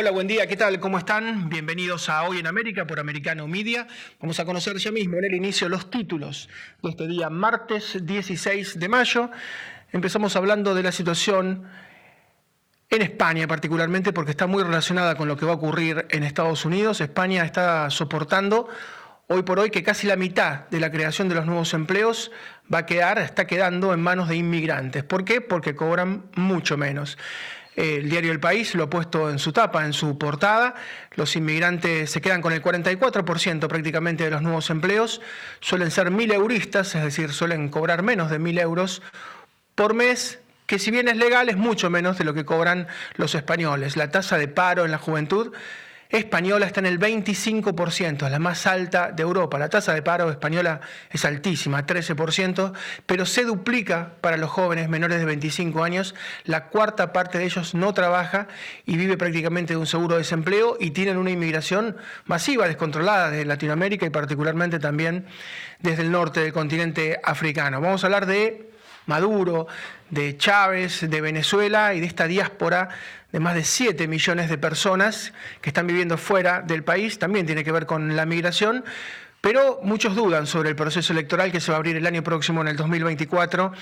Hola, buen día, ¿qué tal? ¿Cómo están? Bienvenidos a Hoy en América por Americano Media. Vamos a conocer ya mismo en el inicio los títulos de este día, martes 16 de mayo. Empezamos hablando de la situación en España particularmente porque está muy relacionada con lo que va a ocurrir en Estados Unidos. España está soportando hoy por hoy que casi la mitad de la creación de los nuevos empleos va a quedar, está quedando en manos de inmigrantes. ¿Por qué? Porque cobran mucho menos. El diario El País lo ha puesto en su tapa, en su portada. Los inmigrantes se quedan con el 44% prácticamente de los nuevos empleos. Suelen ser mil euristas, es decir, suelen cobrar menos de mil euros por mes que si bien es legal es mucho menos de lo que cobran los españoles. La tasa de paro en la juventud española está en el 25%, es la más alta de Europa. La tasa de paro española es altísima, 13%, pero se duplica para los jóvenes menores de 25 años. La cuarta parte de ellos no trabaja y vive prácticamente de un seguro de desempleo y tienen una inmigración masiva, descontrolada de Latinoamérica y particularmente también desde el norte del continente africano. Vamos a hablar de Maduro, de Chávez, de Venezuela y de esta diáspora de más de 7 millones de personas que están viviendo fuera del país, también tiene que ver con la migración, pero muchos dudan sobre el proceso electoral que se va a abrir el año próximo, en el 2024.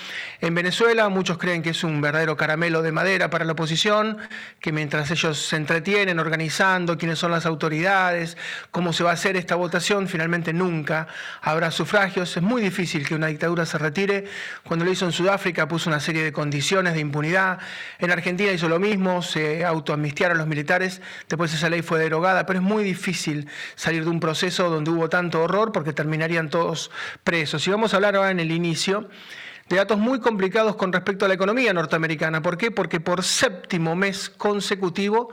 En Venezuela muchos creen que es un verdadero caramelo de madera para la oposición, que mientras ellos se entretienen organizando quiénes son las autoridades, cómo se va a hacer esta votación, finalmente nunca habrá sufragios. Es muy difícil que una dictadura se retire. Cuando lo hizo en Sudáfrica puso una serie de condiciones de impunidad. En Argentina hizo lo mismo, se autoamnistiaron los militares, después esa ley fue derogada, pero es muy difícil salir de un proceso donde hubo tanto horror porque terminarían todos presos. Y vamos a hablar ahora en el inicio de datos muy complicados con respecto a la economía norteamericana. ¿Por qué? Porque por séptimo mes consecutivo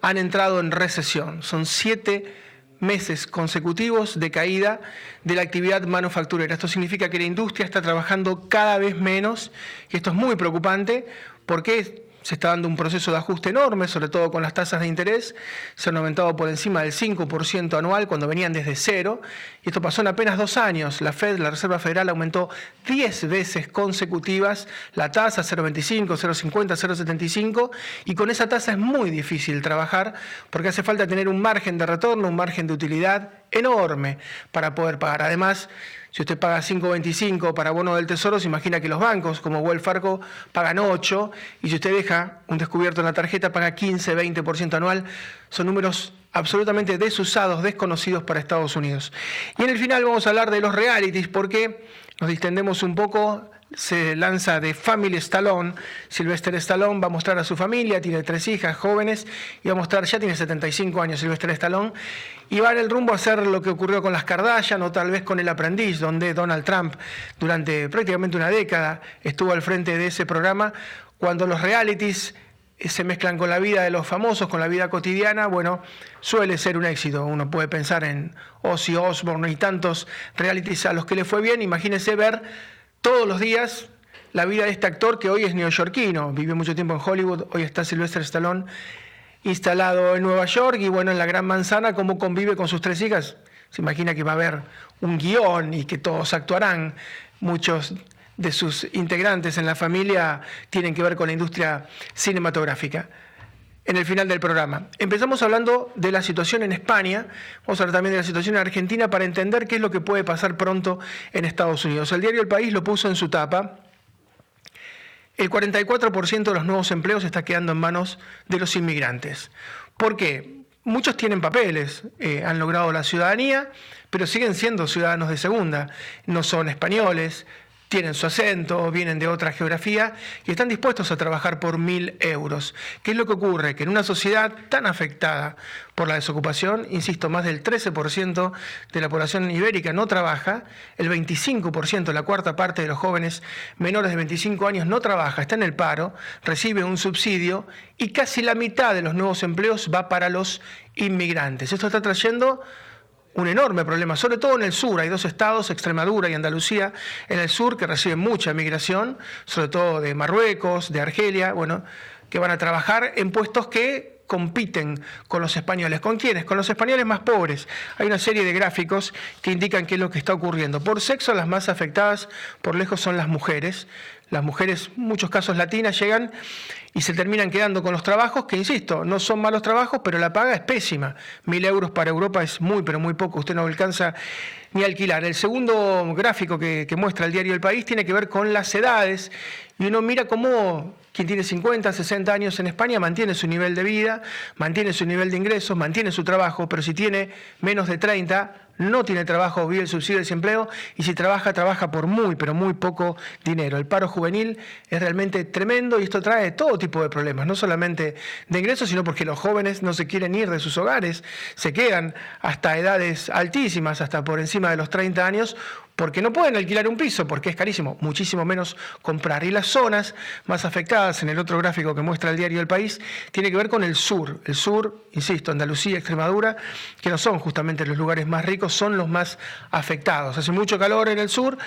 han entrado en recesión. Son siete meses consecutivos de caída de la actividad manufacturera. Esto significa que la industria está trabajando cada vez menos y esto es muy preocupante porque se está dando un proceso de ajuste enorme, sobre todo con las tasas de interés, se han aumentado por encima del 5% anual cuando venían desde cero, y esto pasó en apenas dos años. La Fed, la Reserva Federal, aumentó 10 veces consecutivas la tasa 0,25, 0,50, 0,75, y con esa tasa es muy difícil trabajar porque hace falta tener un margen de retorno, un margen de utilidad enorme para poder pagar. Además, si usted paga 5.25 para bono del Tesoro, se imagina que los bancos, como Wells Fargo, pagan 8, y si usted deja un descubierto en la tarjeta, paga 15, 20% anual. Son números absolutamente desusados, desconocidos para Estados Unidos. Y en el final vamos a hablar de los realities, porque nos distendemos un poco se lanza de Family Stallone. Sylvester Stallone va a mostrar a su familia, tiene tres hijas jóvenes, y va a mostrar, ya tiene 75 años Sylvester Stallone, y va en el rumbo a hacer lo que ocurrió con las Kardashian o tal vez con El Aprendiz, donde Donald Trump durante prácticamente una década estuvo al frente de ese programa, cuando los realities eh, se mezclan con la vida de los famosos, con la vida cotidiana, bueno, suele ser un éxito. Uno puede pensar en Ozzy Osbourne y tantos realities a los que le fue bien. Imagínese ver todos los días la vida de este actor que hoy es neoyorquino, vive mucho tiempo en Hollywood, hoy está Sylvester Stallone instalado en Nueva York y bueno, en la Gran Manzana, cómo convive con sus tres hijas. Se imagina que va a haber un guion y que todos actuarán. Muchos de sus integrantes en la familia tienen que ver con la industria cinematográfica en el final del programa. Empezamos hablando de la situación en España, vamos a hablar también de la situación en Argentina para entender qué es lo que puede pasar pronto en Estados Unidos. El diario El País lo puso en su tapa. El 44% de los nuevos empleos está quedando en manos de los inmigrantes. ¿Por qué? Muchos tienen papeles, eh, han logrado la ciudadanía, pero siguen siendo ciudadanos de segunda. No son españoles, tienen su acento, vienen de otra geografía y están dispuestos a trabajar por mil euros. ¿Qué es lo que ocurre? Que en una sociedad tan afectada por la desocupación, insisto, más del 13% de la población ibérica no trabaja, el 25%, la cuarta parte de los jóvenes menores de 25 años no trabaja, está en el paro, recibe un subsidio y casi la mitad de los nuevos empleos va para los inmigrantes. Esto está trayendo un enorme problema, sobre todo en el sur. Hay dos estados, Extremadura y Andalucía, en el sur que reciben mucha migración, sobre todo de Marruecos, de Argelia, bueno, que van a trabajar en puestos que compiten con los españoles. ¿Con quiénes? Con los españoles más pobres. Hay una serie de gráficos que indican qué es lo que está ocurriendo. Por sexo, las más afectadas por lejos son las mujeres. Las mujeres, muchos casos latinas, llegan y se terminan quedando con los trabajos, que insisto, no son malos trabajos, pero la paga es pésima. Mil euros para Europa es muy, pero muy poco. Usted no alcanza ni alquilar. El segundo gráfico que, que muestra el diario El País tiene que ver con las edades y uno mira cómo quien tiene 50, 60 años en España mantiene su nivel de vida, mantiene su nivel de ingresos, mantiene su trabajo, pero si tiene menos de 30, no tiene trabajo, vive el subsidio de desempleo y si trabaja, trabaja por muy, pero muy poco dinero. El paro juvenil es realmente tremendo y esto trae todo tipo de problemas, no solamente de ingresos, sino porque los jóvenes no se quieren ir de sus hogares, se quedan hasta edades altísimas, hasta por encima de los 30 años, porque no pueden alquilar un piso, porque es carísimo, muchísimo menos comprar. Y las zonas más afectadas, en el otro gráfico que muestra el diario El País, tiene que ver con el sur. El sur, insisto, Andalucía, Extremadura, que no son justamente los lugares más ricos, son los más afectados. Hace mucho calor en el sur,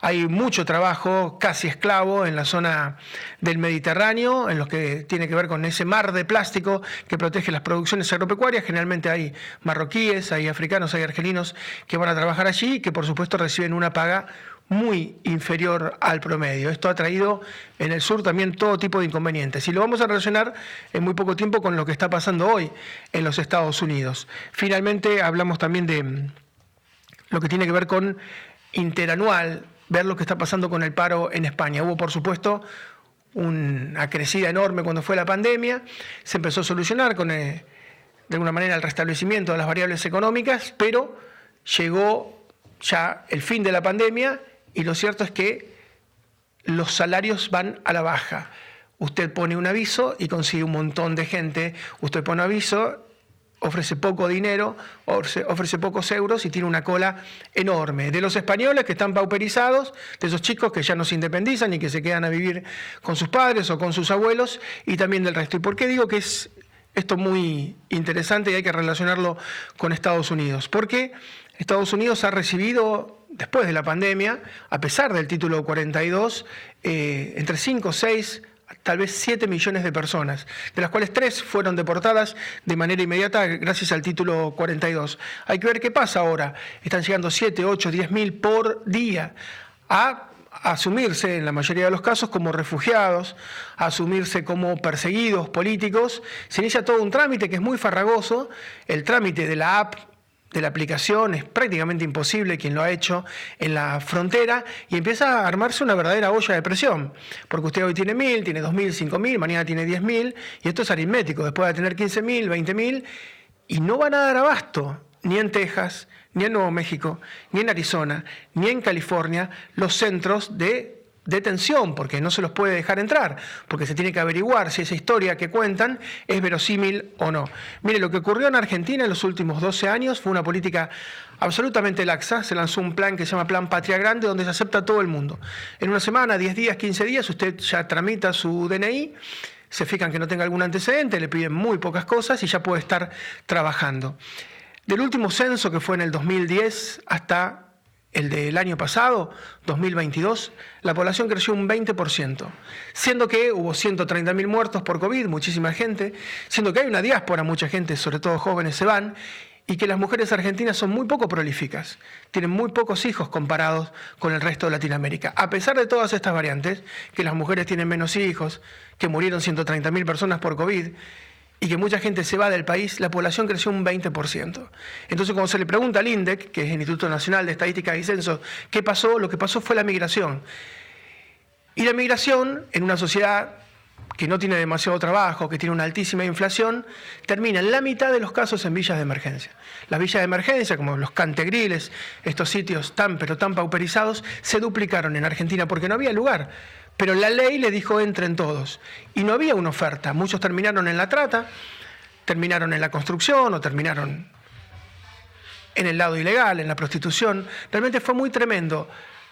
hay mucho trabajo casi esclavo en la zona del Mediterráneo, en lo que tiene que ver con ese mar de plástico que protege las producciones agropecuarias. Generalmente hay marroquíes, hay africanos, hay argelinos que van a trabajar allí y que por supuesto reciben una paga muy inferior al promedio. Esto ha traído en el sur también todo tipo de inconvenientes. Y lo vamos a relacionar en muy poco tiempo con lo que está pasando hoy en los Estados Unidos. Finalmente hablamos también de lo que tiene que ver con interanual, ver lo que está pasando con el paro en España. Hubo, por supuesto, una crecida enorme cuando fue la pandemia, se empezó a solucionar con, eh, de alguna manera, el restablecimiento de las variables económicas, pero llegó ya el fin de la pandemia y lo cierto es que los salarios van a la baja. Usted pone un aviso y consigue un montón de gente, usted pone un aviso ofrece poco dinero, ofrece, pocos euros y tiene una cola enorme. De los españoles que están pauperizados, de esos chicos que ya no se independizan y que se quedan a vivir con sus padres o con sus abuelos, y también del resto. ¿Y por qué digo que es esto muy interesante y hay que relacionarlo con Estados Unidos? Porque Estados Unidos ha recibido, después de la pandemia, a pesar del título 42, eh, entre 5 o 6 tal vez 7 millones de personas, de las cuales 3 fueron deportadas de manera inmediata gracias al título 42. Hay que ver qué pasa ahora. Están llegando 7, 8, 10 mil por día a asumirse en la mayoría de los casos como refugiados, asumirse como perseguidos políticos. Se inicia todo un trámite que es muy farragoso, el trámite de la app de la aplicación, es prácticamente imposible quien lo ha hecho en la frontera y empieza a armarse una verdadera olla de presión, porque usted hoy tiene mil, tiene dos mil, cinco mil, mañana tiene diez mil y esto es aritmético, después de tener quince mil, veinte mil y no van a dar abasto ni en Texas, ni en Nuevo México, ni en Arizona, ni en California los centros de detención, porque no se los puede dejar entrar, porque se tiene que averiguar si esa historia que cuentan es verosímil o no. Mire, lo que ocurrió en Argentina en los últimos 12 años fue una política absolutamente laxa. Se lanzó un plan que se llama Plan Patria Grande, donde se acepta a todo el mundo. En una semana, 10 días, 15 días, usted ya tramita su DNI se fijan que no tenga algún antecedente, le piden muy pocas cosas y ya puede estar trabajando. Del último censo que fue en el 2010 hasta el del año pasado, 2022, la población creció un 20%, siendo que hubo 130.000 muertos por COVID, muchísima gente, siendo que hay una diáspora, mucha gente, sobre todo jóvenes, se van, y que las mujeres argentinas son muy poco prolíficas, tienen muy pocos hijos comparados con el resto de Latinoamérica. A pesar de todas estas variantes, que las mujeres tienen menos hijos, que murieron 130.000 personas por COVID, y que mucha gente se va del país, la población creció un 20%. Entonces, cuando se le pregunta al INDEC, que es el Instituto Nacional de Estadística y Censo, qué pasó, lo que pasó fue la migración. Y la migración, en una sociedad que no tiene demasiado trabajo, que tiene una altísima inflación, termina en la mitad de los casos en villas de emergencia. Las villas de emergencia, como los cantegriles, estos sitios tan pero tan pauperizados, se duplicaron en Argentina porque no había lugar pero la ley le dijo entren todos. Y no había una oferta. Muchos terminaron en la trata, terminaron en la construcción o terminaron en el lado ilegal, en la prostitución. Realmente fue muy tremendo.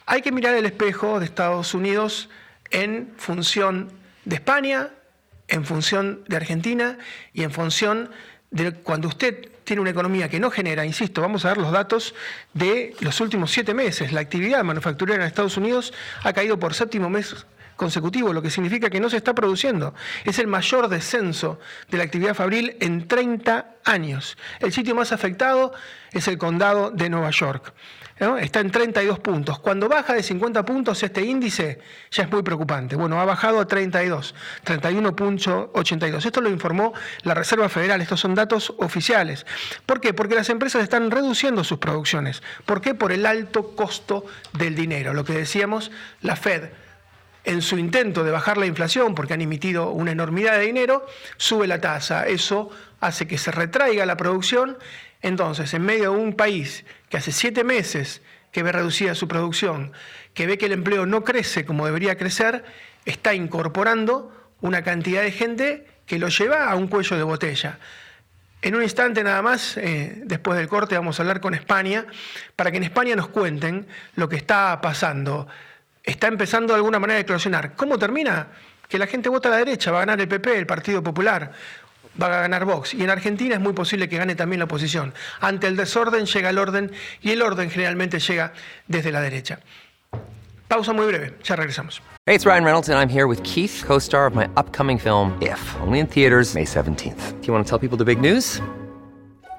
Hay que mirar el espejo de Estados Unidos en función de España, en función de Argentina y en función de cuando usted tiene una economía que no genera, insisto, vamos a ver los datos de los últimos siete meses. La actividad manufacturera en Estados Unidos ha caído por séptimo mes consecutivo, lo que significa que no se está produciendo. Es el mayor descenso de la actividad fabril en 30 años. El sitio más afectado es el condado de Nueva York está en 32 puntos. Cuando baja de 50 puntos este índice ya es muy preocupante. Bueno, ha bajado a 32, 31.82. Esto lo informó la Reserva Federal, estos son datos oficiales. ¿Por qué? Porque las empresas están reduciendo sus producciones. ¿Por qué? Por el alto costo del dinero. Lo que decíamos, la Fed en su intento de bajar la inflación, porque han emitido una enormidad de dinero, sube la tasa. Eso hace que se retraiga la producción entonces, en medio de un país que hace siete meses que ve reducida su producción, que ve que el empleo no crece como debería crecer, está incorporando una cantidad de gente que lo lleva a un cuello de botella. En un instante nada más, eh, después del corte, vamos a hablar con España, para que en España nos cuenten lo que está pasando. Está empezando de alguna manera a eclosionar. ¿Cómo termina? Que la gente vota a la derecha, va a ganar el PP, el Partido Popular va a ganar Vox. Y en Argentina es muy posible que gane también la oposición. Ante el desorden llega el orden y el orden generalmente llega desde la derecha. Pausa muy breve, ya regresamos. Hey, it's Ryan Reynolds and I'm here with Keith, co-star of my upcoming film If, only in theaters May 17th. Do you want to tell people the big news?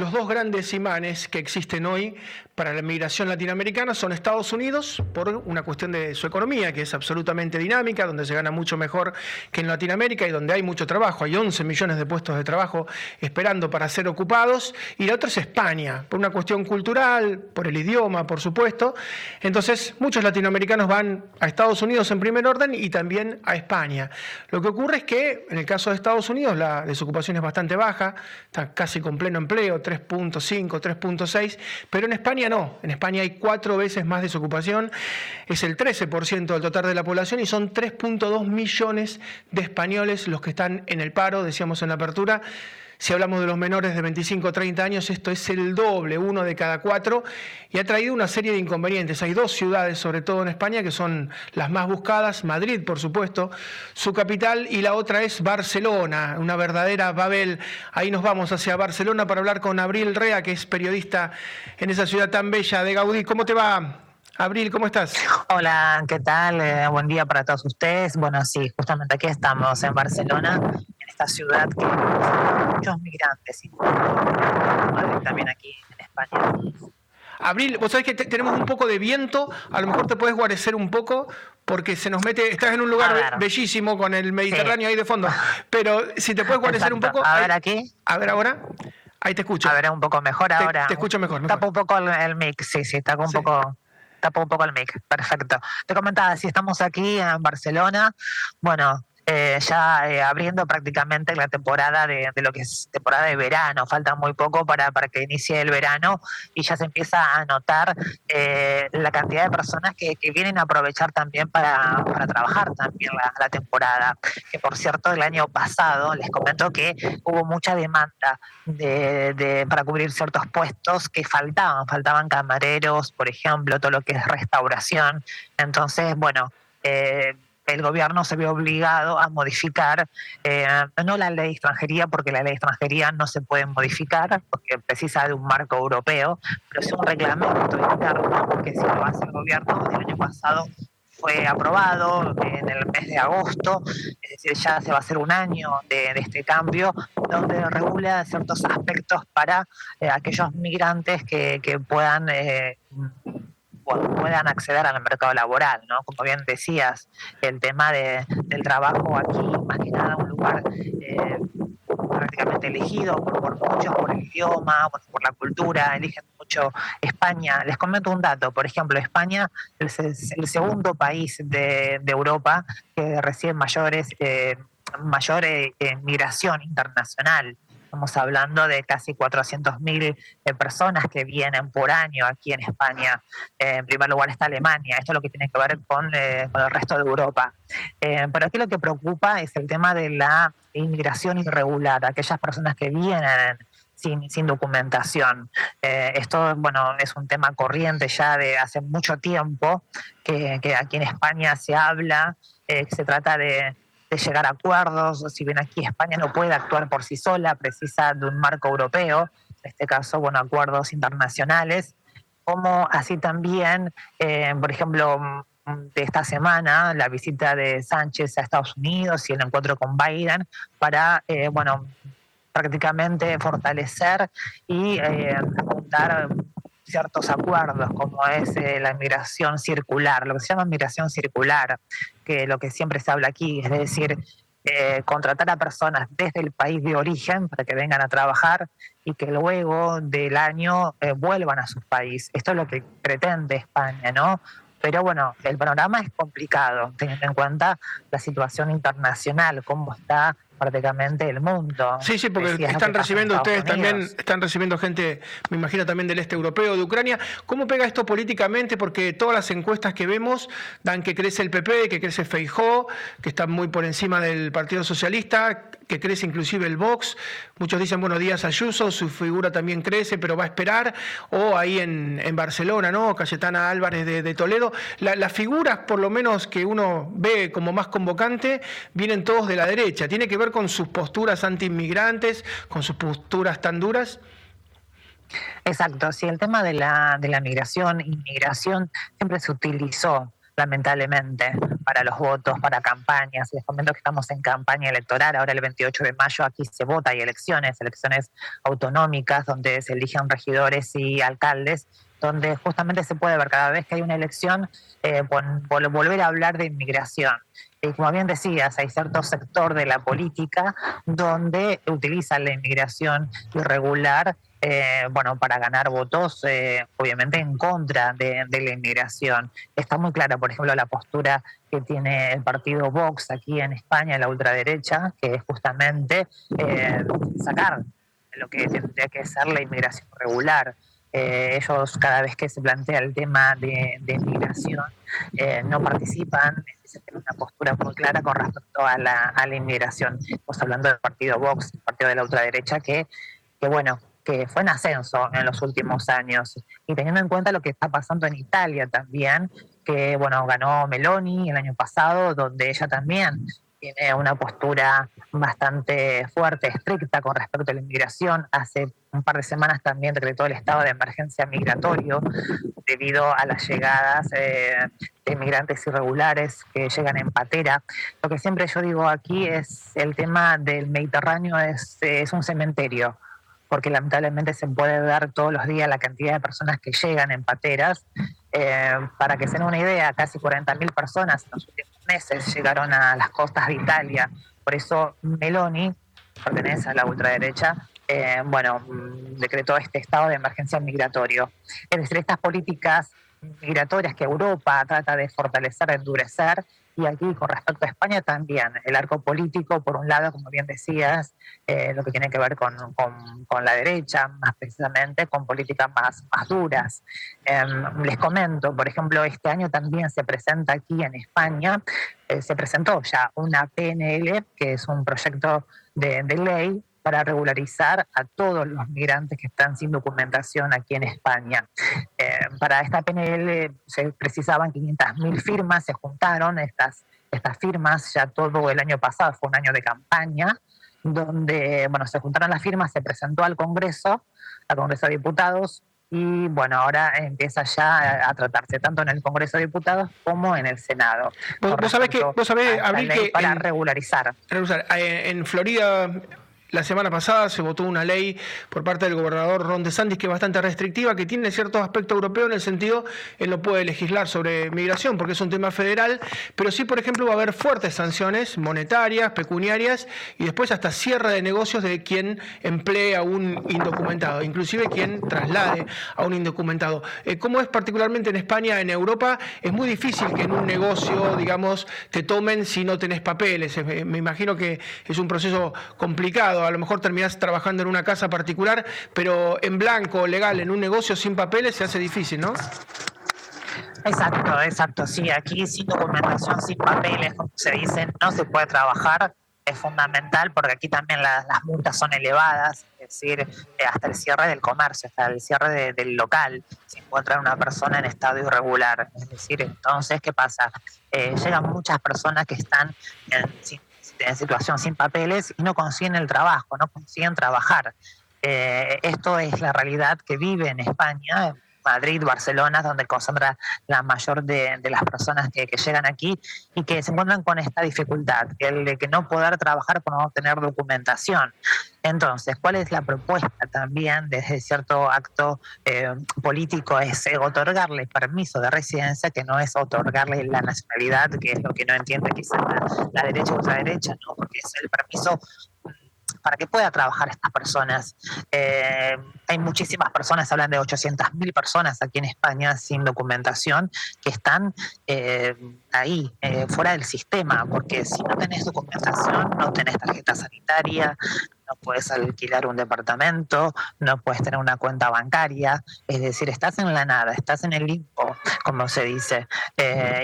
Los dos grandes imanes que existen hoy para la migración latinoamericana son Estados Unidos, por una cuestión de su economía, que es absolutamente dinámica, donde se gana mucho mejor que en Latinoamérica y donde hay mucho trabajo. Hay 11 millones de puestos de trabajo esperando para ser ocupados. Y la otra es España, por una cuestión cultural, por el idioma, por supuesto. Entonces, muchos latinoamericanos van a Estados Unidos en primer orden y también a España. Lo que ocurre es que, en el caso de Estados Unidos, la desocupación es bastante baja, está casi con pleno empleo, 3.5, 3.6, pero en España no. En España hay cuatro veces más desocupación, es el 13% del total de la población y son 3.2 millones de españoles los que están en el paro, decíamos en la apertura. Si hablamos de los menores de 25 o 30 años, esto es el doble, uno de cada cuatro, y ha traído una serie de inconvenientes. Hay dos ciudades, sobre todo en España, que son las más buscadas, Madrid, por supuesto, su capital, y la otra es Barcelona, una verdadera Babel. Ahí nos vamos hacia Barcelona para hablar con Abril Rea, que es periodista en esa ciudad tan bella de Gaudí. ¿Cómo te va? Abril, ¿cómo estás? Hola, ¿qué tal? Eh, buen día para todos ustedes. Bueno, sí, justamente aquí estamos en Barcelona, ciudad que muchos migrantes, también aquí en España. Abril, vos sabés que tenemos un poco de viento, a lo mejor te puedes guarecer un poco porque se nos mete, estás en un lugar bellísimo con el Mediterráneo ahí de fondo, pero si te puedes guarecer un poco... A ver aquí. A ver ahora. Ahí te escucho. A ver, un poco mejor ahora. Te escucho mejor. Tapa un poco el, mic, sí, sí, está un poco tapa un poco el mic. Perfecto. Te comentaba, si estamos aquí en Barcelona, bueno, eh, ya eh, abriendo prácticamente la temporada de, lo que es temporada de verano. Falta muy poco para, para que inicie el verano y ya se empieza a notar eh, la cantidad de personas que, vienen a aprovechar también para, trabajar también la, temporada. Que por cierto, el año pasado les comento que hubo mucha demanda de, para cubrir ciertos puestos que faltaban. Faltaban camareros, por ejemplo, todo lo que es restauración. Entonces, bueno, eh, el gobierno se ve obligado a modificar, eh, no la ley de extranjería, porque la ley de extranjería no se puede modificar, porque precisa de un marco europeo, pero es un reglamento interno que si lo hace el gobierno el año pasado fue aprobado en el mes de agosto, es decir, ya se va a hacer un año de, este cambio, donde regula ciertos aspectos para eh, aquellos migrantes que, puedan eh, puedan acceder al mercado laboral, ¿no? Como bien decías, el tema de, del trabajo aquí, más que nada un lugar eh, prácticamente elegido por, muchos, por el idioma, por, la cultura, eligen mucho España. Les comento un dato, por ejemplo, España es el, segundo país de, Europa que recibe mayores, eh, mayor eh, migración internacional. Estamos hablando de casi 400.000 eh, personas que vienen por año aquí en España. Eh, en primer lugar está Alemania, esto es lo que tiene que ver con, eh, el resto de Europa. pero aquí lo que preocupa es el tema de la inmigración irregular, aquellas personas que vienen sin, sin documentación. esto, bueno, es un tema corriente ya de hace mucho tiempo que, que aquí en España se habla, se trata de de llegar a acuerdos, si bien aquí España no puede actuar por sí sola, precisa de un marco europeo, en este caso, bueno, acuerdos internacionales, como así también, eh, por ejemplo, de esta semana, la visita de Sánchez a Estados Unidos y el encuentro con Biden para, eh, bueno, prácticamente fortalecer y eh, apuntar ciertos acuerdos, como es eh, la migración circular, lo que se llama migración circular, que lo que siempre se habla aquí, es decir, eh, contratar a personas desde el país de origen para que vengan a trabajar y que luego del año eh, vuelvan a su país. Esto es lo que pretende España, ¿no? Pero bueno, el panorama es complicado, teniendo en cuenta la situación internacional, cómo está prácticamente el mundo. Sí, sí, porque están recibiendo ustedes también, están recibiendo gente, me imagino también del este europeo, de Ucrania. ¿Cómo pega esto políticamente? Porque todas las encuestas que vemos dan que crece el PP, que crece Feijó, que está muy por encima del Partido Socialista, que crece inclusive el Vox. Muchos dicen, bueno, Díaz Ayuso, su figura también crece, pero va a esperar. O ahí en, Barcelona, ¿no? Cayetana Álvarez de, Toledo. las figuras, por lo menos que uno ve como más convocante, vienen todos de la derecha. Tiene que ver con sus posturas anti-inmigrantes, con sus posturas tan duras? Exacto, sí, el tema de la, de la migración, inmigración, siempre se utilizó lamentablemente, para los votos, para campañas. Les comento que estamos en campaña electoral. Ahora el 28 de mayo aquí se vota, hay elecciones, elecciones autonómicas donde se eligen regidores y alcaldes, donde justamente se puede ver cada vez que hay una elección eh, volver a hablar de inmigración. Y como bien decías, hay cierto sector de la política donde utiliza la inmigración irregular eh, bueno, para ganar votos, eh, obviamente en contra de, la inmigración. Está muy clara, por ejemplo, la postura que tiene el partido Vox aquí en España, la ultraderecha, que es justamente eh, sacar lo que tendría que ser la inmigración regular. Ellos cada vez que se plantea el tema de, inmigración no participan, tienen una postura muy clara con respecto a la, a la inmigración. Estamos hablando del partido Vox, el partido de la ultraderecha, que, que bueno, que fue en ascenso en los últimos años. Y teniendo en cuenta lo que está pasando en Italia también, que bueno, ganó Meloni el año pasado, donde ella también tiene una postura bastante fuerte, estricta con respecto a la inmigración. Hace un par de semanas también decretó el estado de emergencia migratorio debido a las llegadas eh, de inmigrantes irregulares que llegan en patera. Lo que siempre yo digo aquí es el tema del Mediterráneo es, es un cementerio porque lamentablemente se puede ver todos los días la cantidad de personas que llegan en pateras. Eh, para que se den una idea, casi 40.000 personas en los últimos meses llegaron a las costas de Italia. Por eso Meloni, pertenece a la ultraderecha, eh, bueno, decretó este estado de emergencia migratorio. Es decir, estas políticas migratorias que Europa trata de fortalecer, endurecer, y aquí con respecto a España también, el arco político, por un lado, como bien decías, eh, lo que tiene que ver con, con, la derecha, más precisamente con políticas más, más duras. Em, les comento, por ejemplo, este año también se presenta aquí en España, eh, se presentó ya una PNL, que es un proyecto de, de ley para regularizar a todos los migrantes que están sin documentación aquí en España. Eh, para esta PNL se precisaban 500.000 firmas, se juntaron estas, estas firmas ya todo el año pasado, fue un año de campaña, donde bueno, se juntaron las firmas, se presentó al Congreso, al Congreso de Diputados, y bueno, ahora empieza ya a tratarse tanto en el Congreso de Diputados como en el Senado. Vos, sabés que, vos sabés, que para regularizar. Eh, en Florida la semana pasada se votó una ley por parte del gobernador Ron DeSantis que es bastante restrictiva, que tiene cierto aspecto europeo en el sentido, él no puede legislar sobre migración porque es un tema federal, pero sí, por ejemplo, va a haber fuertes sanciones monetarias, pecuniarias y después hasta cierre de negocios de quien emplee a un indocumentado, inclusive quien traslade a un indocumentado. Eh, como es particularmente en España, en Europa, es muy difícil que en un negocio, digamos, te tomen si no tenés papeles. Eh, me imagino que es un proceso complicado A lo mejor terminás trabajando en una casa particular, pero en blanco, legal, en un negocio sin papeles, se hace difícil, ¿no? Exacto, exacto. Sí, aquí sin documentación, sin papeles, como se dice, no se puede trabajar. Es fundamental porque aquí también las multas son elevadas, es decir, eh, hasta el cierre del comercio, hasta el cierre del local, se encuentra una persona en estado irregular. Es decir, entonces, ¿qué pasa? Eh, llegan muchas personas que están en, situación sin papeles y no consiguen el trabajo, no consiguen trabajar. Eh, esto es la realidad que vive en España, Madrid, Barcelona, donde concentra la mayor de, las personas que, llegan aquí y que se encuentran con esta dificultad, que el de que no poder trabajar por no tener documentación. Entonces, ¿cuál es la propuesta también desde cierto acto eh, político? Es eh, otorgarle permiso de residencia, que no es otorgarle la nacionalidad, que es lo que no entiende quizás la, la derecha ultraderecha, ¿no? porque es el permiso para que pueda trabajar estas personas. Eh, hay muchísimas personas, hablan de 800.000 personas aquí en España sin documentación que están eh, ahí, eh, fuera del sistema, porque si no tenés documentación, no tenés tarjeta sanitaria, no puedes alquilar un departamento, no puedes tener una cuenta bancaria, es decir, estás en la nada, estás en el limbo, como se dice.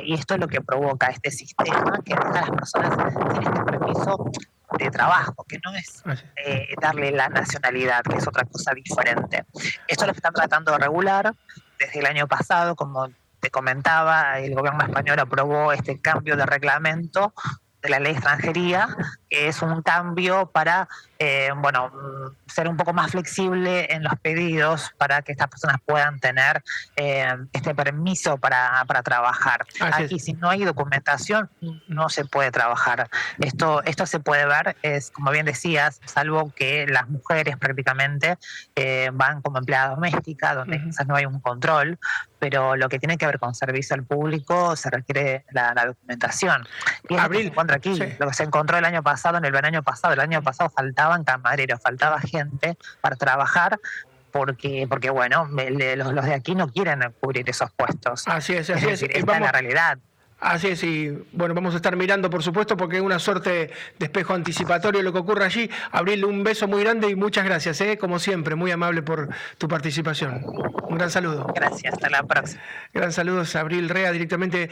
y esto es lo que provoca este sistema que deja a las personas sin este permiso de trabajo, que no es ah, eh, darle la nacionalidad, que es otra cosa diferente. Esto lo están tratando de regular desde el año pasado, como te comentaba, el gobierno español aprobó este cambio de reglamento de la ley de extranjería, que es un cambio para eh, bueno, ser un poco más flexible en los pedidos para que estas personas puedan tener eh, este permiso para, para trabajar. Aquí, si no hay documentación, no se puede trabajar. Esto, esto se puede ver, es como bien decías, salvo que las mujeres prácticamente eh, van como empleada doméstica, donde quizás no hay un control, pero lo que tiene que ver con servicio al público se requiere la, documentación. Y es lo que se encuentra aquí, lo que se encontró el año pasado, en el año pasado, el año pasado faltaban camareros, faltaba gente para trabajar porque, porque bueno, los, los de aquí no quieren cubrir esos puestos. Así es, así es. es. la realidad. Así es, y bueno, vamos a estar mirando, por supuesto, porque es una suerte de espejo anticipatorio lo que ocurre allí. Abril, un beso muy grande y muchas gracias, ¿eh? como siempre, muy amable por tu participación. Un gran saludo. Gracias, hasta la próxima. Gran saludo a Abril Rea, directamente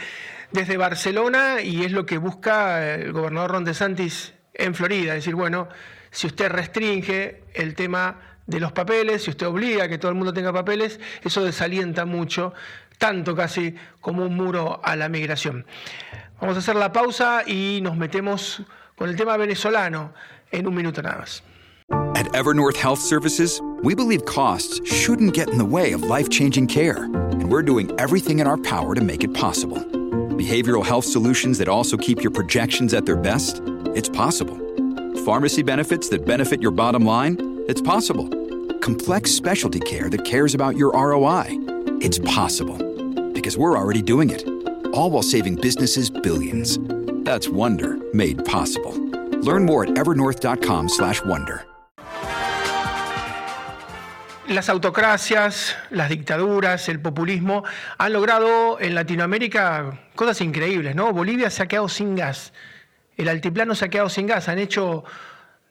desde Barcelona, y es lo que busca el gobernador Ron DeSantis en Florida, es decir, bueno, si usted restringe el tema de los papeles, si usted obliga a que todo el mundo tenga papeles, eso desalienta mucho tanto casi como un muro a la migración. Vamos a hacer la pausa y nos metemos con el tema venezolano en un minuto nada más. At Evernorth Health Services, we believe costs shouldn't get in the way of life-changing care, and we're doing everything in our power to make it possible. Behavioral health solutions that also keep your projections at their best? It's possible. Pharmacy benefits that benefit your bottom line? It's possible. Complex specialty care that cares about your ROI? It's possible because we're already doing it. All while saving businesses billions. That's Wonder made possible. Learn more at evernorth.com/wonder. Las autocracias, las dictaduras, el populismo han logrado en Latinoamérica cosas increíbles, ¿no? Bolivia se ha quedado sin gas. El altiplano se ha quedado sin gas. Han hecho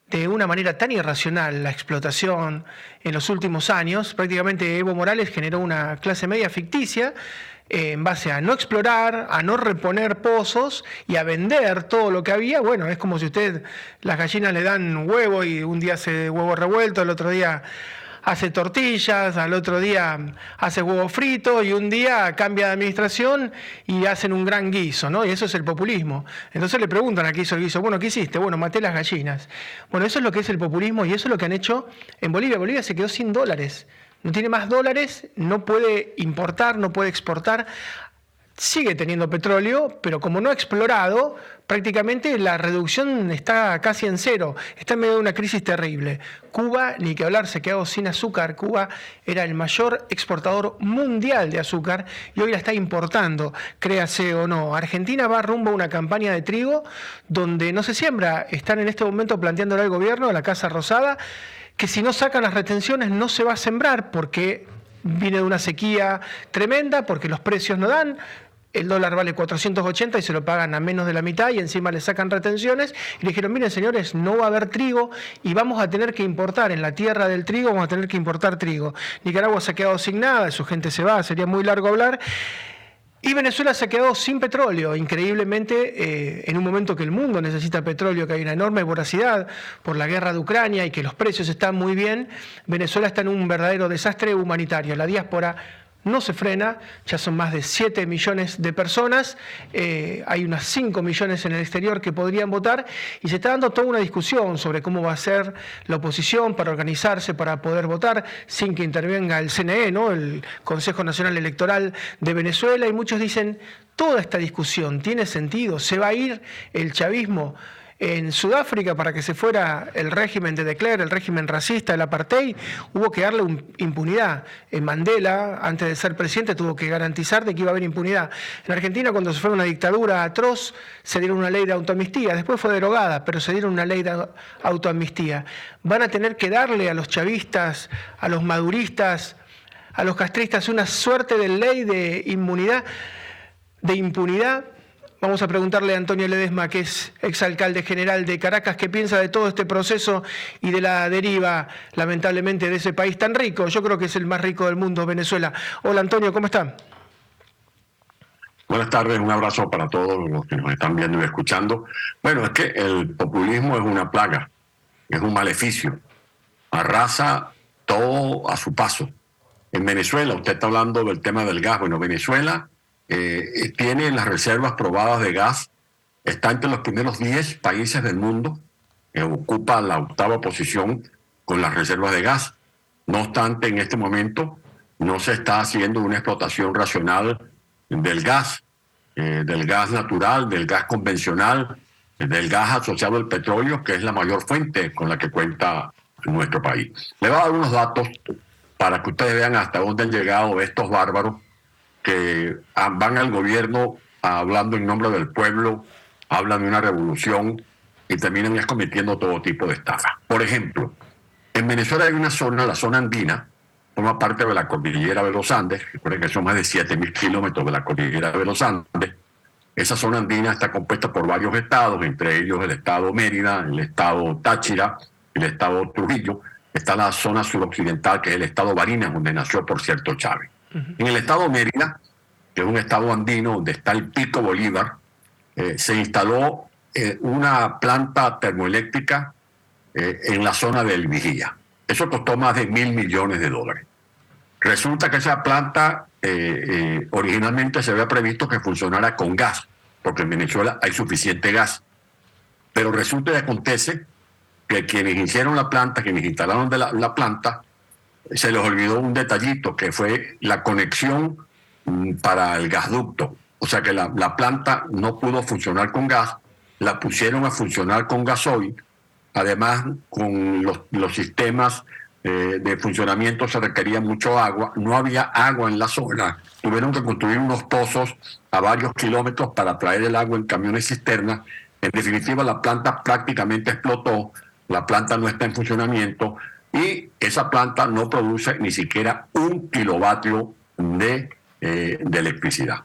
de una manera tan irracional la explotación en los últimos años. Prácticamente Evo Morales generó una clase media ficticia eh, en base a no explorar, a no reponer pozos y a vender todo lo que había. Bueno, es como si usted, las gallinas le dan huevo y un día hace huevo revuelto, el otro día hace tortillas, al otro día hace huevo frito y un día cambia de administración y hacen un gran guiso, ¿no? Y eso es el populismo. Entonces le preguntan a qué hizo el guiso, bueno, ¿qué hiciste? Bueno, maté las gallinas. Bueno, eso es lo que es el populismo y eso es lo que han hecho en Bolivia. Bolivia se quedó sin dólares. No tiene más dólares, no puede importar, no puede exportar sigue teniendo petróleo, pero como no ha explorado, prácticamente la reducción está casi en cero. Está en medio de una crisis terrible. Cuba, ni que hablar, se quedó sin azúcar. Cuba era el mayor exportador mundial de azúcar y hoy la está importando, créase o no. Argentina va rumbo a una campaña de trigo donde no se siembra. Están en este momento planteándolo al gobierno, a la Casa Rosada, que si no sacan las retenciones no se va a sembrar porque viene de una sequía tremenda, porque los precios no dan, el dólar vale 480 y se lo pagan a menos de la mitad y encima le sacan retenciones. Y le dijeron, miren señores, no va a haber trigo y vamos a tener que importar en la tierra del trigo, vamos a tener que importar trigo. Nicaragua se ha quedado sin nada, su gente se va, sería muy largo hablar. Y Venezuela se ha quedado sin petróleo, increíblemente, eh, en un momento que el mundo necesita petróleo, que hay una enorme voracidad por la guerra de Ucrania y que los precios están muy bien, Venezuela está en un verdadero desastre humanitario. La diáspora no se frena, ya son más de 7 millones de personas, eh, hay unas 5 millones en el exterior que podrían votar y se está dando toda una discusión sobre cómo va a ser la oposición para organizarse, para poder votar sin que intervenga el CNE, ¿no? el Consejo Nacional Electoral de Venezuela, y muchos dicen, toda esta discusión tiene sentido, se va a ir el chavismo en Sudáfrica, para que se fuera el régimen de Klerk, el régimen racista, el apartheid, hubo que darle impunidad. En Mandela, antes de ser presidente, tuvo que garantizar de que iba a haber impunidad. En Argentina, cuando se fue una dictadura atroz, se dieron una ley de autoamnistía. Después fue derogada, pero se dieron una ley de autoamnistía. Van a tener que darle a los chavistas, a los maduristas, a los castristas una suerte de ley de inmunidad, de impunidad Vamos a preguntarle a Antonio Ledesma, que es exalcalde general de Caracas, qué piensa de todo este proceso y de la deriva, lamentablemente, de ese país tan rico. Yo creo que es el más rico del mundo, Venezuela. Hola Antonio, ¿cómo está? Buenas tardes, un abrazo para todos los que nos están viendo y escuchando. Bueno, es que el populismo es una plaga, es un maleficio, arrasa todo a su paso. En Venezuela, usted está hablando del tema del gas, bueno, Venezuela eh, tiene las reservas probadas de gas, está entre los primeros 10 países del mundo, ocupa la octava posición con las reservas de gas. No obstante, en este momento no se está haciendo una explotación racional del gas, eh, del gas natural, del gas convencional, del gas asociado al petróleo, que es la mayor fuente con la que cuenta nuestro país. Le voy a dar unos datos para que ustedes vean hasta dónde han llegado estos bárbaros que ah, van al gobierno hablando en nombre del pueblo, hablan de una revolución y terminan cometiendo todo tipo de estafa. Por ejemplo, en Venezuela hay una zona, la zona andina, forma parte de la cordillera de los Andes, recuerden que son más de 7.000 kilómetros de la cordillera de los Andes. Esa zona andina está compuesta por varios estados, entre ellos el estado Mérida, el estado Táchira, el estado Trujillo. Está la zona suroccidental, que es el estado Barinas, donde nació, por cierto, Chávez. En el estado Mérida, que es un estado andino donde está el Pico Bolívar, eh, se instaló eh, una planta termoeléctrica eh, en la zona del Vigía. Eso costó más de mil millones de dólares. Resulta que esa planta originalmente se había previsto que funcionara con gas, porque en Venezuela hay suficiente gas. Pero resulta y acontece que quienes hicieron la planta, quienes instalaron la planta, se les olvidó un detallito que fue la conexión mm, para el gasducto. O sea que la, planta no pudo funcionar con gas, la pusieron a funcionar con gasoil. Además, con los, sistemas eh, de funcionamiento se requería mucho agua, no había agua en la zona. Tuvieron que construir unos pozos a varios kilómetros para traer el agua en camiones cisternas. En definitiva, la planta prácticamente explotó, la planta no está en funcionamiento, y esa planta no produce ni siquiera un kilovatio de, eh, de electricidad.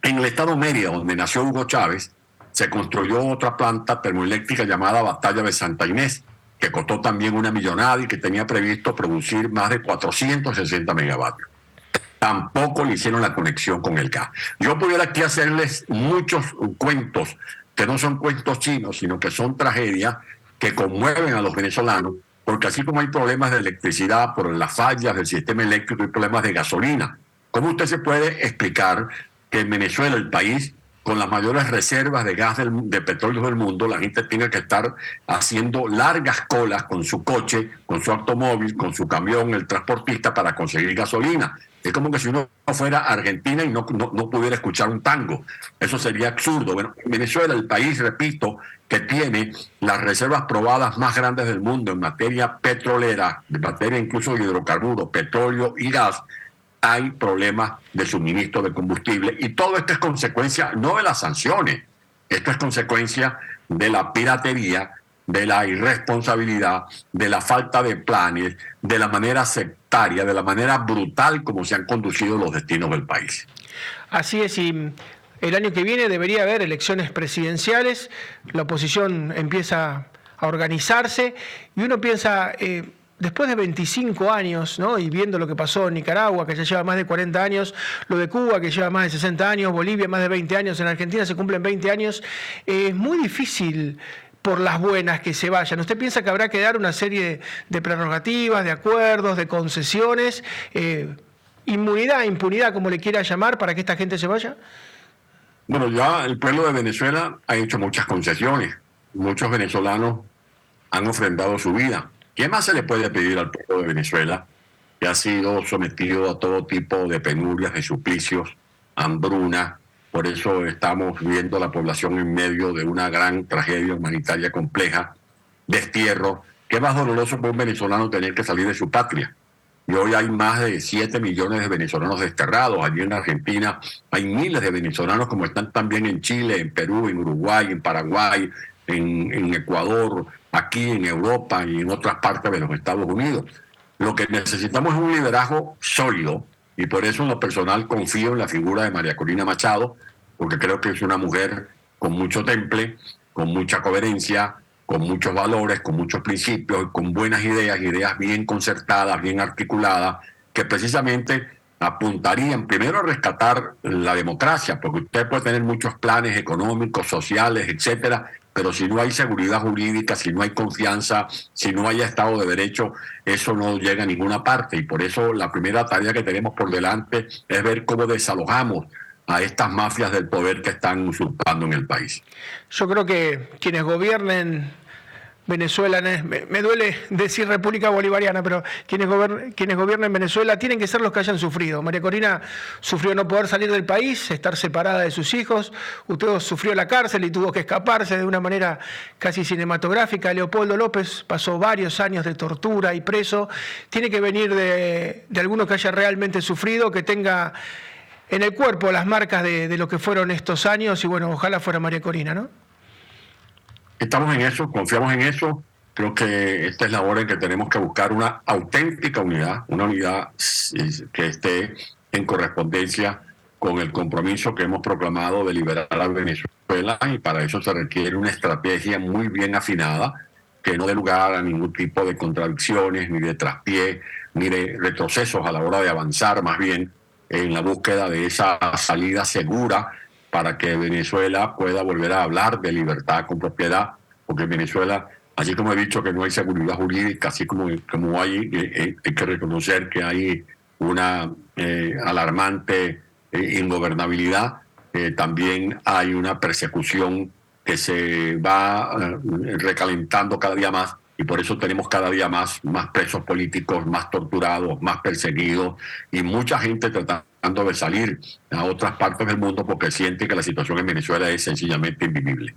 En el estado Mérida, donde nació Hugo Chávez, se construyó otra planta termoeléctrica llamada Batalla de Santa Inés, que costó también una millonada y que tenía previsto producir más de 460 megavatios. Tampoco le hicieron la conexión con el gas. Yo pudiera aquí hacerles muchos cuentos, que no son cuentos chinos, sino que son tragedias que conmueven a los venezolanos porque así como hay problemas de electricidad por las fallas del sistema eléctrico, hay problemas de gasolina. ¿Cómo usted se puede explicar que en Venezuela, el país con las mayores reservas de gas de petróleo del mundo, la gente tenga que estar haciendo largas colas con su coche, con su automóvil, con su camión, el transportista para conseguir gasolina? Es como que si uno fuera a Argentina y no, no, pudiera escuchar un tango. Eso sería absurdo. Bueno, Venezuela, el país, repito, que tiene las reservas probadas más grandes del mundo en materia petrolera, en materia incluso de hidrocarburos, petróleo y gas, hay problemas de suministro de combustible. Y todo esto es consecuencia no de las sanciones, esto es consecuencia de la piratería, de la irresponsabilidad, de la falta de planes, de la manera sectaria, de la manera brutal como se han conducido los destinos del país. Así es, y el año que viene debería haber elecciones presidenciales, la oposición empieza a organizarse y uno piensa, eh, después de 25 años, ¿no? y viendo lo que pasó en Nicaragua, que ya lleva más de 40 años, lo de Cuba, que lleva más de 60 años, Bolivia más de 20 años, en Argentina se cumplen 20 años, eh, es muy difícil por las buenas que se vayan. ¿Usted piensa que habrá que dar una serie de prerrogativas, de acuerdos, de concesiones, eh, inmunidad, impunidad, como le quiera llamar, para que esta gente se vaya? Bueno, ya el pueblo de Venezuela ha hecho muchas concesiones. Muchos venezolanos han ofrendado su vida. ¿Qué más se le puede pedir al pueblo de Venezuela que ha sido sometido a todo tipo de penurias, de suplicios, hambruna? Por eso estamos viendo a la población en medio de una gran tragedia humanitaria compleja, destierro. ¿Qué más doloroso para un venezolano tener que salir de su patria? Y hoy hay más de 7 millones de venezolanos desterrados. Allí en Argentina hay miles de venezolanos como están también en Chile, en Perú, en Uruguay, en Paraguay, en Ecuador, aquí en Europa y en otras partes de los Estados Unidos. Lo que necesitamos es un liderazgo sólido y por eso en lo personal confío en la figura de María Corina Machado, porque creo que es una mujer con mucho temple, con mucha coherencia, con muchos valores, con muchos principios, con buenas ideas, ideas bien concertadas, bien articuladas, que precisamente apuntarían primero a rescatar la democracia, porque usted puede tener muchos planes económicos, sociales, etcétera, pero si no hay seguridad jurídica, si no hay confianza, si no hay Estado de Derecho, eso no llega a ninguna parte. Y por eso la primera tarea que tenemos por delante es ver cómo desalojamos a estas mafias del poder que están usurpando en el país. Yo creo que quienes gobiernen Venezuela, me, duele decir República Bolivariana, pero quienes, quienes gobiernan Venezuela tienen que ser los que hayan sufrido. María Corina sufrió no poder salir del país, estar separada de sus hijos, usted sufrió la cárcel y tuvo que escaparse de una manera casi cinematográfica. Leopoldo López pasó varios años de tortura y preso. Tiene que venir de, de alguno que haya realmente sufrido, que tenga en el cuerpo las marcas de, de lo que fueron estos años y bueno, ojalá fuera María Corina, ¿no? Estamos en eso, confiamos en eso. Creo que esta es la hora en que tenemos que buscar una auténtica unidad, una unidad que esté en correspondencia con el compromiso que hemos proclamado de liberar a Venezuela y para eso se requiere una estrategia muy bien afinada que no dé lugar a ningún tipo de contradicciones, ni de traspié, ni de retrocesos a la hora de avanzar, más bien en la búsqueda de esa salida segura para que Venezuela pueda volver a hablar de libertad con propiedad, porque en Venezuela, así como he dicho que no hay seguridad jurídica, así como, como hay, eh, eh, hay que reconocer que hay una eh, alarmante ingobernabilidad, también hay una persecución que se va recalentando cada día más y por eso tenemos cada día más, más presos políticos, más torturados, más perseguidos y mucha gente tratando de salir a otras partes del mundo porque siente que la situación en Venezuela es sencillamente invivible.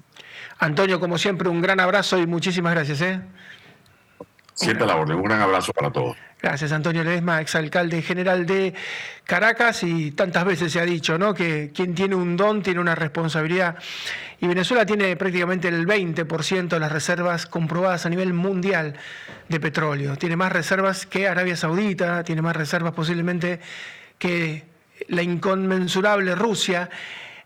Antonio, como siempre, un gran abrazo y muchísimas gracias. ¿eh? Siempre la orden, un gran abrazo para todos. Gracias, Antonio Ledesma, exalcalde general de Caracas, y tantas veces se ha dicho, ¿no? Que quien tiene un don tiene una responsabilidad. Y Venezuela tiene prácticamente el 20% de las reservas comprobadas a nivel mundial de petróleo. Tiene más reservas que Arabia Saudita, tiene más reservas posiblemente que la inconmensurable Rusia.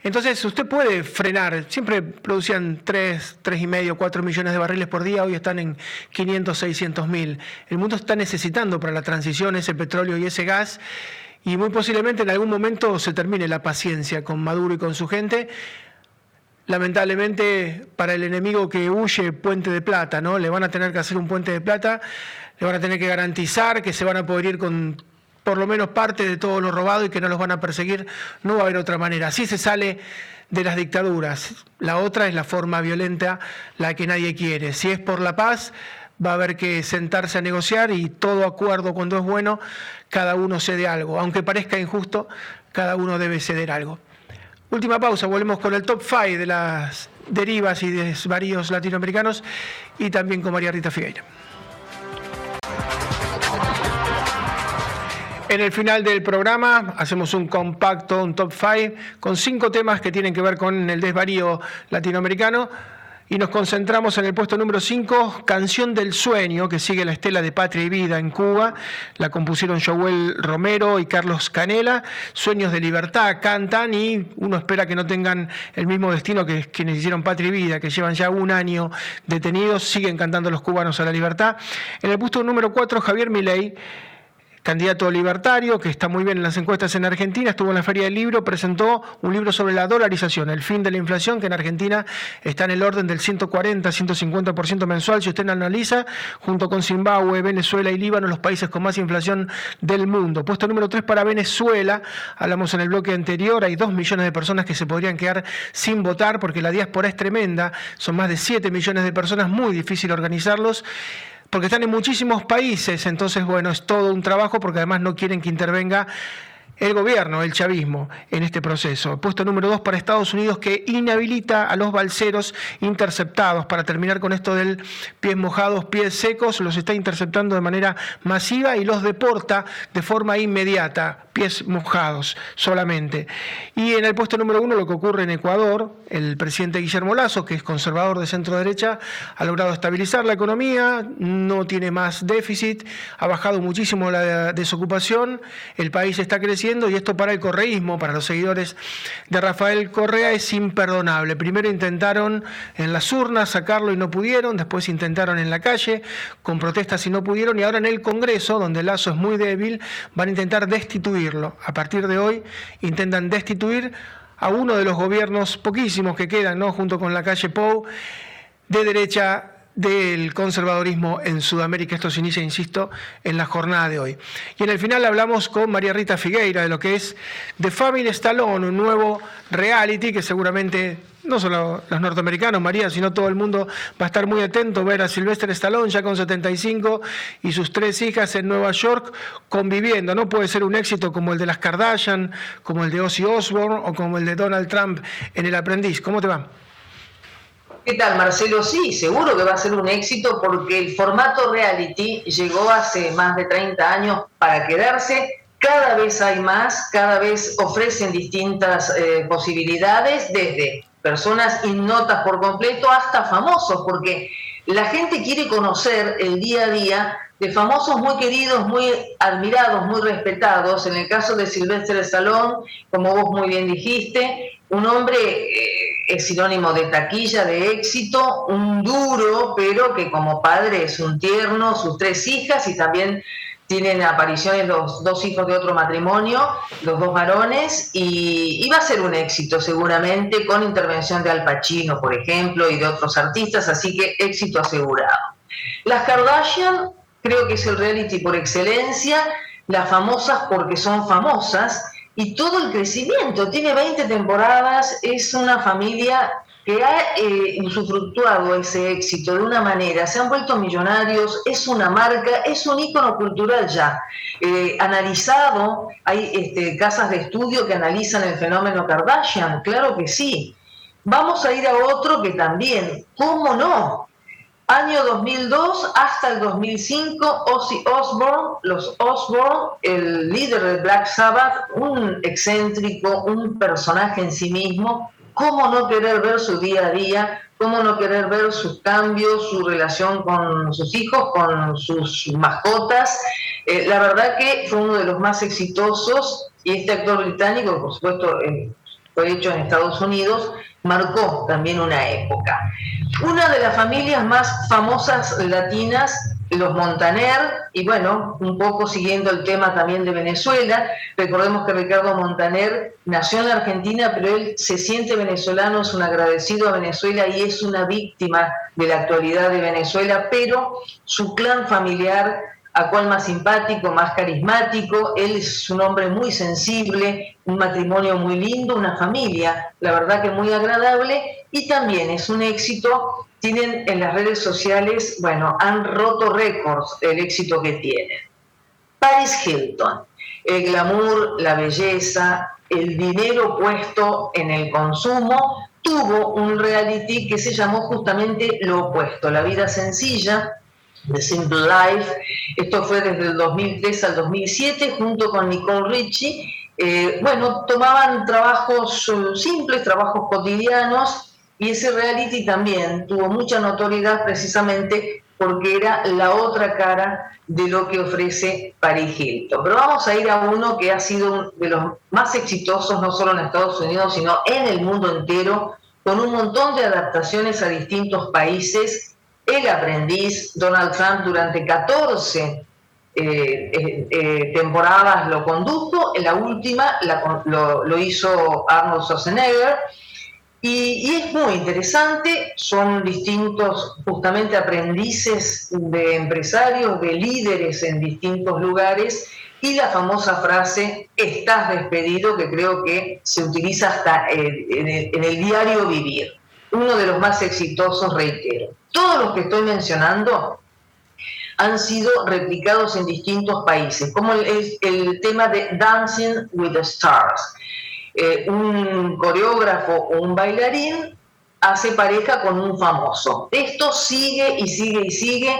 Entonces usted puede frenar, siempre producían 3, 3,5, 4 millones de barriles por día, hoy están en 500, 600 mil. El mundo está necesitando para la transición ese petróleo y ese gas y muy posiblemente en algún momento se termine la paciencia con Maduro y con su gente. Lamentablemente para el enemigo que huye, puente de plata, ¿no? Le van a tener que hacer un puente de plata, le van a tener que garantizar que se van a poder ir con por lo menos parte de todo lo robado y que no los van a perseguir, no va a haber otra manera. Así se sale de las dictaduras. La otra es la forma violenta, la que nadie quiere. Si es por la paz, va a haber que sentarse a negociar y todo acuerdo cuando es bueno, cada uno cede algo. Aunque parezca injusto, cada uno debe ceder algo. Última pausa, volvemos con el top 5 de las derivas y desvaríos latinoamericanos y también con María Rita Figueira. En el final del programa hacemos un compacto, un top 5, con cinco temas que tienen que ver con el desvarío latinoamericano. Y nos concentramos en el puesto número 5, Canción del Sueño, que sigue la estela de Patria y Vida en Cuba. La compusieron Joel Romero y Carlos Canela. Sueños de libertad cantan y uno espera que no tengan el mismo destino que quienes hicieron Patria y Vida, que llevan ya un año detenidos, siguen cantando los cubanos a la libertad. En el puesto número 4, Javier Milei candidato libertario, que está muy bien en las encuestas en Argentina, estuvo en la Feria del Libro, presentó un libro sobre la dolarización, el fin de la inflación, que en Argentina está en el orden del 140-150% mensual, si usted lo analiza, junto con Zimbabue, Venezuela y Líbano, los países con más inflación del mundo. Puesto número 3 para Venezuela, hablamos en el bloque anterior, hay 2 millones de personas que se podrían quedar sin votar porque la diáspora es tremenda, son más de 7 millones de personas, muy difícil organizarlos porque están en muchísimos países, entonces bueno, es todo un trabajo porque además no quieren que intervenga el gobierno, el chavismo, en este proceso. Puesto número dos para Estados Unidos que inhabilita a los balseros interceptados. Para terminar con esto del pies mojados, pies secos, los está interceptando de manera masiva y los deporta de forma inmediata, pies mojados solamente. Y en el puesto número uno, lo que ocurre en Ecuador, el presidente Guillermo Lazo, que es conservador de centro derecha, ha logrado estabilizar la economía, no tiene más déficit, ha bajado muchísimo la desocupación, el país está creciendo y esto para el correísmo, para los seguidores de Rafael Correa, es imperdonable. Primero intentaron en las urnas sacarlo y no pudieron, después intentaron en la calle con protestas y no pudieron, y ahora en el Congreso, donde el Lazo es muy débil, van a intentar destituirlo. A partir de hoy intentan destituir a uno de los gobiernos poquísimos que quedan, ¿no? junto con la calle Pou, de derecha del conservadorismo en Sudamérica. Esto se inicia, insisto, en la jornada de hoy. Y en el final hablamos con María Rita Figueira de lo que es The Family Stallone, un nuevo reality que seguramente no solo los norteamericanos, María, sino todo el mundo va a estar muy atento a ver a Sylvester Stallone ya con 75 y sus tres hijas en Nueva York conviviendo. No puede ser un éxito como el de las Kardashian, como el de Ozzy Osbourne o como el de Donald Trump en El Aprendiz. ¿Cómo te va? ¿Qué tal, Marcelo? Sí, seguro que va a ser un éxito porque el formato reality llegó hace más de 30 años para quedarse. Cada vez hay más, cada vez ofrecen distintas eh, posibilidades, desde personas innotas por completo hasta famosos, porque la gente quiere conocer el día a día de famosos muy queridos, muy admirados, muy respetados. En el caso de Silvestre Salón, como vos muy bien dijiste, un hombre eh, es sinónimo de taquilla, de éxito, un duro, pero que como padre es un tierno, sus tres hijas y también tienen apariciones los dos hijos de otro matrimonio, los dos varones, y, va a ser un éxito seguramente con intervención de Al Pacino, por ejemplo, y de otros artistas, así que éxito asegurado. Las Kardashian creo que es el reality por excelencia, las famosas porque son famosas, y todo el crecimiento. Tiene 20 temporadas, es una familia que ha eh, ese éxito de una manera, se han vuelto millonarios, es una marca, es un ícono cultural ya. Eh, analizado, hay este, casas de estudio que analizan el fenómeno Kardashian, claro que sí. Vamos a ir a otro que también, ¿cómo no? Año 2002 hasta el 2005, Ozzy Osbourne, los Osbourne, el líder de Black Sabbath, un excéntrico, un personaje en sí mismo. ¿Cómo no querer ver su día a día? ¿Cómo no querer ver sus cambios, su relación con sus hijos, con sus mascotas? Eh, la verdad que fue uno de los más exitosos y este actor británico, por supuesto, eh, fue hecho en Estados Unidos, marcó también una época. Una de las familias más famosas latinas, los Montaner, y bueno, un poco siguiendo el tema también de Venezuela, recordemos que Ricardo Montaner nació en la Argentina, pero él se siente venezolano, es un agradecido a Venezuela y es una víctima de la actualidad de Venezuela, pero su clan familiar a cual más simpático, más carismático, él es un hombre muy sensible, un matrimonio muy lindo, una familia, la verdad que muy agradable y también es un éxito, tienen en las redes sociales, bueno, han roto récords el éxito que tienen. Paris Hilton, el glamour, la belleza, el dinero puesto en el consumo, tuvo un reality que se llamó justamente lo opuesto, la vida sencilla, The Simple Life. Esto fue desde el 2003 al 2007, junto con Nicole Richie. Eh, bueno, tomaban trabajos simples, trabajos cotidianos, y ese reality también tuvo mucha notoriedad precisamente porque era la otra cara de lo que ofrece Paris Hilton. Pero vamos a ir a uno que ha sido de los más exitosos, no solo en Estados Unidos, sino en el mundo entero, con un montón de adaptaciones a distintos países. El aprendiz, Donald Trump, durante 14 eh, eh, eh, temporadas lo condujo, en la última lo, lo hizo Arnold Schwarzenegger y, es muy interesante, son distintos justamente aprendices de empresarios, de líderes en distintos lugares y la famosa frase, estás despedido, que creo que se utiliza hasta en, el, diario vivir. Uno de los más exitosos, reitero. Todos los que estoy mencionando han sido replicados en distintos países, como el, tema de Dancing with the Stars eh, un coreógrafo o un bailarín hace pareja con un famoso. Esto sigue y sigue y sigue,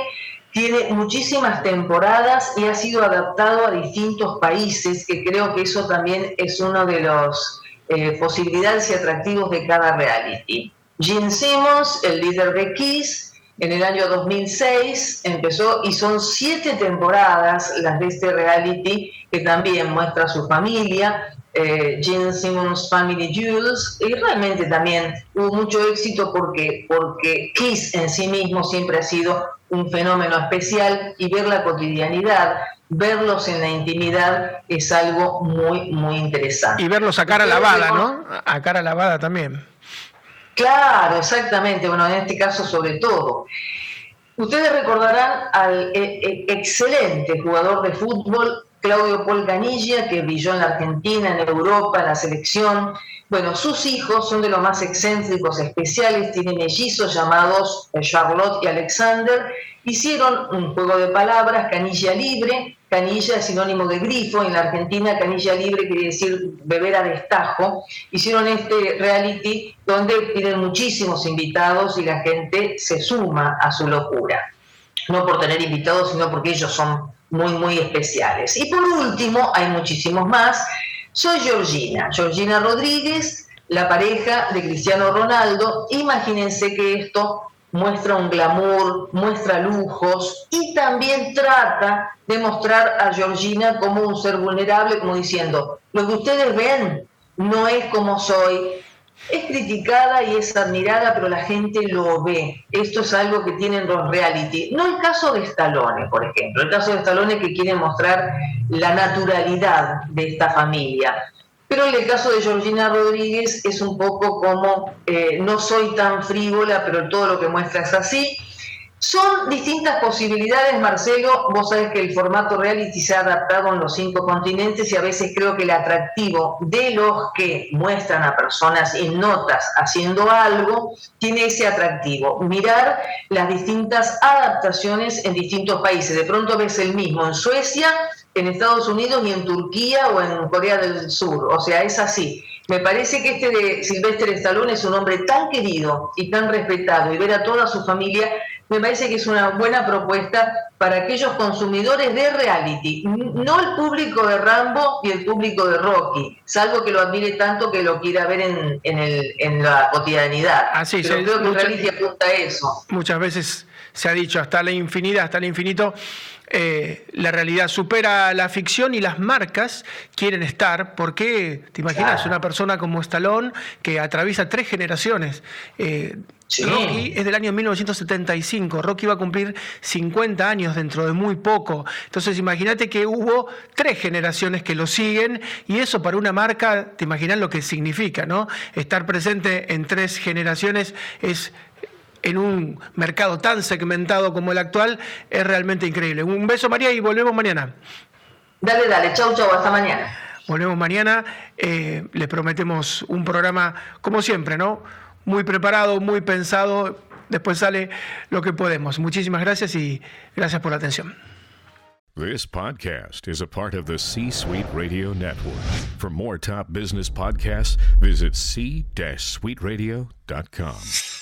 tiene muchísimas temporadas y ha sido adaptado a distintos países, que creo que eso también es uno de los eh, posibilidades y atractivos de cada reality. Gene Simmons, el líder de Kiss, en el año 2006 empezó y son siete temporadas las de este reality que también muestra su familia, eh, Gene Simmons Family Jewels y realmente también hubo mucho éxito porque, porque Kiss en sí mismo siempre ha sido un fenómeno especial y ver la cotidianidad, verlos en la intimidad es algo muy, muy interesante. Y verlos a cara lavada, ¿no? A cara lavada también. Claro, exactamente, bueno, en este caso sobre todo. Ustedes recordarán al eh, eh, excelente jugador de fútbol Claudio Paul Ganilla, que brilló en la Argentina, en Europa, en la selección. Bueno, sus hijos son de los más excéntricos, especiales, tienen mellizos llamados eh, Charlotte y Alexander. Hicieron un juego de palabras, canilla libre. Canilla es sinónimo de grifo, en la Argentina canilla libre quiere decir beber a destajo. Hicieron este reality donde tienen muchísimos invitados y la gente se suma a su locura. No por tener invitados, sino porque ellos son muy, muy especiales. Y por último, hay muchísimos más. Soy Georgina, Georgina Rodríguez, la pareja de Cristiano Ronaldo. Imagínense que esto muestra un glamour, muestra lujos y también trata de mostrar a Georgina como un ser vulnerable, como diciendo, lo que ustedes ven no es como soy, es criticada y es admirada, pero la gente lo ve. Esto es algo que tienen los reality. No el caso de Stallone, por ejemplo. El caso de Stallone que quiere mostrar la naturalidad de esta familia. Pero en el caso de Georgina Rodríguez es un poco como, eh, no soy tan frívola, pero todo lo que muestra es así. Son distintas posibilidades, Marcelo. Vos sabés que el formato reality se ha adaptado en los cinco continentes y a veces creo que el atractivo de los que muestran a personas en notas haciendo algo tiene ese atractivo. Mirar las distintas adaptaciones en distintos países. De pronto ves el mismo en Suecia, en Estados Unidos y en Turquía o en Corea del Sur. O sea, es así. Me parece que este de Silvestre Stallone es un hombre tan querido y tan respetado y ver a toda su familia me parece que es una buena propuesta para aquellos consumidores de reality, no el público de Rambo y el público de Rocky, salvo que lo admire tanto que lo quiera ver en, en, la cotidianidad. Así, Pero creo que el reality apunta a eso. Muchas veces se ha dicho hasta la infinidad, hasta el infinito, eh, la realidad supera la ficción y las marcas quieren estar, porque te imaginas una persona como Stallone que atraviesa tres generaciones. Eh, Rocky es del año 1975, Rocky va a cumplir 50 años dentro de muy poco. Entonces imagínate que hubo tres generaciones que lo siguen y eso para una marca, te imaginas lo que significa, ¿no? Estar presente en tres generaciones es en un mercado tan segmentado como el actual es realmente increíble. Un beso María y volvemos mañana. Dale, dale, chau, chau, hasta mañana. Volvemos mañana, eh, les prometemos un programa como siempre, ¿no? Muy preparado, muy pensado, después sale lo que podemos. Muchísimas gracias y gracias por la atención. This podcast is a part of the C Suite Radio Network. For more top business podcasts, visit c-suiteradio.com.